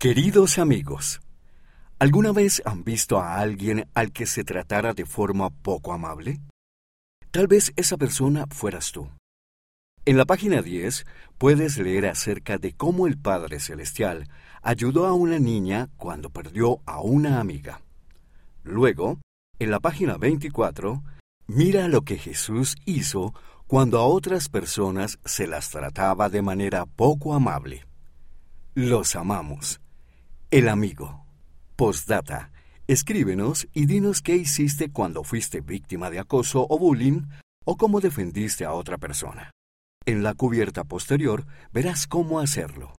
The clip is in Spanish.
Queridos amigos, ¿alguna vez han visto a alguien al que se tratara de forma poco amable? Tal vez esa persona fueras tú. En la página 10 puedes leer acerca de cómo el Padre Celestial ayudó a una niña cuando perdió a una amiga. Luego, en la página 24, mira lo que Jesús hizo cuando a otras personas se las trataba de manera poco amable. Los amamos. El amigo. Postdata. Escríbenos y dinos qué hiciste cuando fuiste víctima de acoso o bullying o cómo defendiste a otra persona. En la cubierta posterior verás cómo hacerlo.